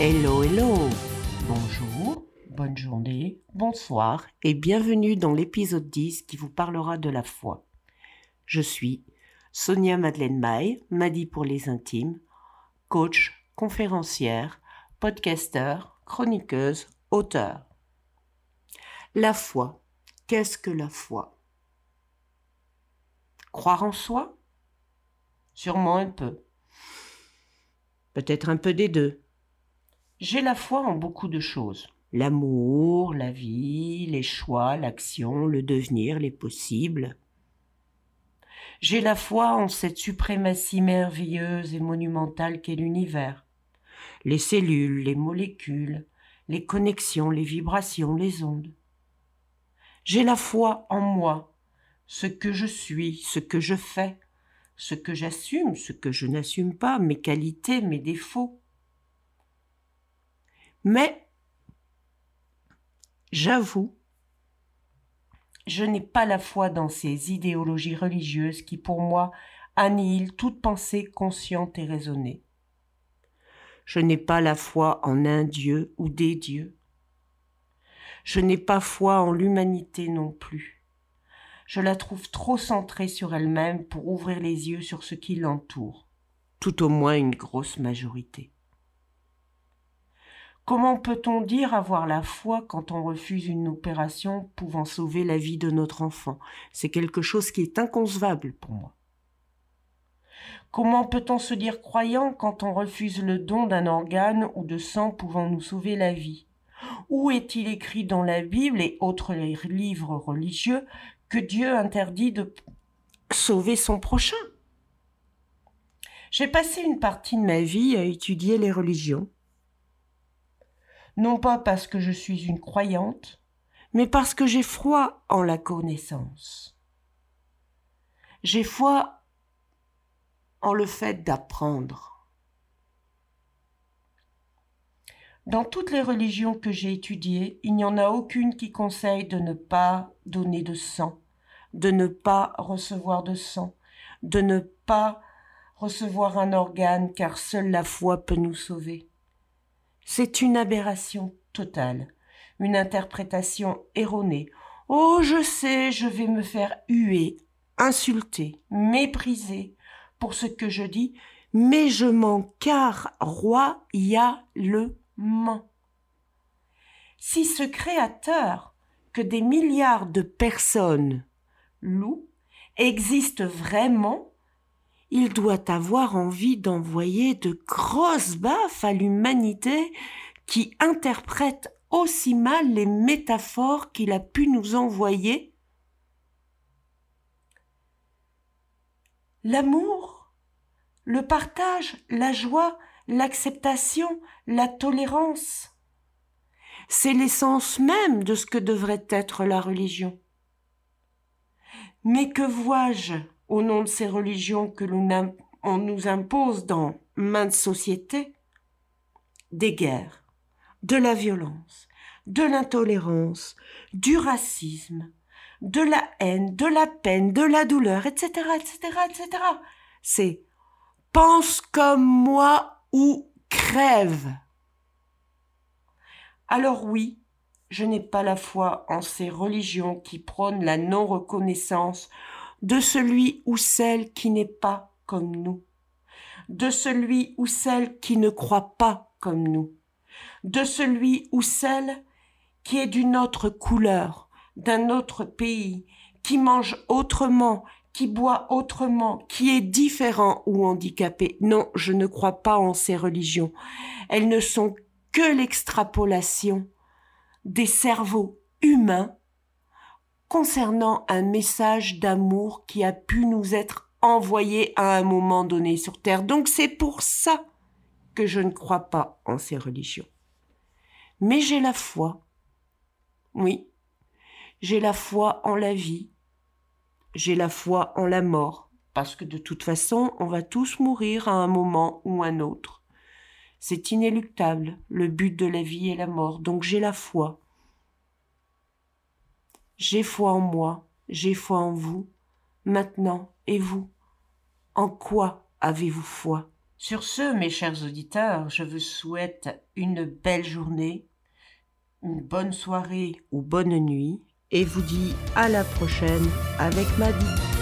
Hello, hello Bonjour, bonne journée, bonsoir et bienvenue dans l'épisode 10 qui vous parlera de la foi. Je suis Sonia Madeleine Maille, Madi pour les intimes, coach, conférencière, podcasteur, chroniqueuse, auteur. La foi. Qu'est-ce que la foi? Croire en soi? Sûrement un peu. Peut-être un peu des deux. J'ai la foi en beaucoup de choses. L'amour, la vie, les choix, l'action, le devenir, les possibles. J'ai la foi en cette suprématie merveilleuse et monumentale qu'est l'univers. Les cellules, les molécules, les connexions, les vibrations, les ondes. J'ai la foi en moi, ce que je suis, ce que je fais, ce que j'assume, ce que je n'assume pas, mes qualités, mes défauts. Mais j'avoue, je n'ai pas la foi dans ces idéologies religieuses qui, pour moi, annihilent toute pensée consciente et raisonnée. Je n'ai pas la foi en un Dieu ou des dieux. Je n'ai pas foi en l'humanité non plus. Je la trouve trop centrée sur elle-même pour ouvrir les yeux sur ce qui l'entoure, tout au moins une grosse majorité. Comment peut-on dire avoir la foi quand on refuse une opération pouvant sauver la vie de notre enfant? C'est quelque chose qui est inconcevable pour moi. Comment peut-on se dire croyant quand on refuse le don d'un organe ou de sang pouvant nous sauver la vie? Où est-il écrit dans la Bible et autres livres religieux que Dieu interdit de sauver son prochain? J'ai passé une partie de ma vie à étudier les religions non pas parce que je suis une croyante, mais parce que j'ai froid en la connaissance. J'ai foi en le fait d'apprendre. Dans toutes les religions que j'ai étudiées, il n'y en a aucune qui conseille de ne pas donner de sang, de ne pas recevoir de sang, de ne pas recevoir un organe, car seule la foi peut nous sauver. C'est une aberration totale, une interprétation erronée. Oh, je sais, je vais me faire huer, insulter, mépriser pour ce que je dis, mais je m'en car royalement. Si ce créateur que des milliards de personnes louent existe vraiment, il doit avoir envie d'envoyer de grosses baffes à l'humanité qui interprète aussi mal les métaphores qu'il a pu nous envoyer. L'amour, le partage, la joie, l'acceptation, la tolérance, c'est l'essence même de ce que devrait être la religion. Mais que vois-je? Au nom de ces religions que l'on nous impose dans maintes sociétés, des guerres, de la violence, de l'intolérance, du racisme, de la haine, de la peine, de la douleur, etc., etc., etc. C'est pense comme moi ou crève. Alors oui, je n'ai pas la foi en ces religions qui prônent la non-reconnaissance de celui ou celle qui n'est pas comme nous, de celui ou celle qui ne croit pas comme nous, de celui ou celle qui est d'une autre couleur, d'un autre pays, qui mange autrement, qui boit autrement, qui est différent ou handicapé. Non, je ne crois pas en ces religions. Elles ne sont que l'extrapolation des cerveaux humains concernant un message d'amour qui a pu nous être envoyé à un moment donné sur Terre. Donc c'est pour ça que je ne crois pas en ces religions. Mais j'ai la foi. Oui, j'ai la foi en la vie. J'ai la foi en la mort, parce que de toute façon, on va tous mourir à un moment ou un autre. C'est inéluctable, le but de la vie est la mort, donc j'ai la foi. J'ai foi en moi, j'ai foi en vous. Maintenant, et vous? En quoi avez-vous foi? Sur ce, mes chers auditeurs, je vous souhaite une belle journée, une bonne soirée ou bonne nuit, et vous dis à la prochaine avec Maddy.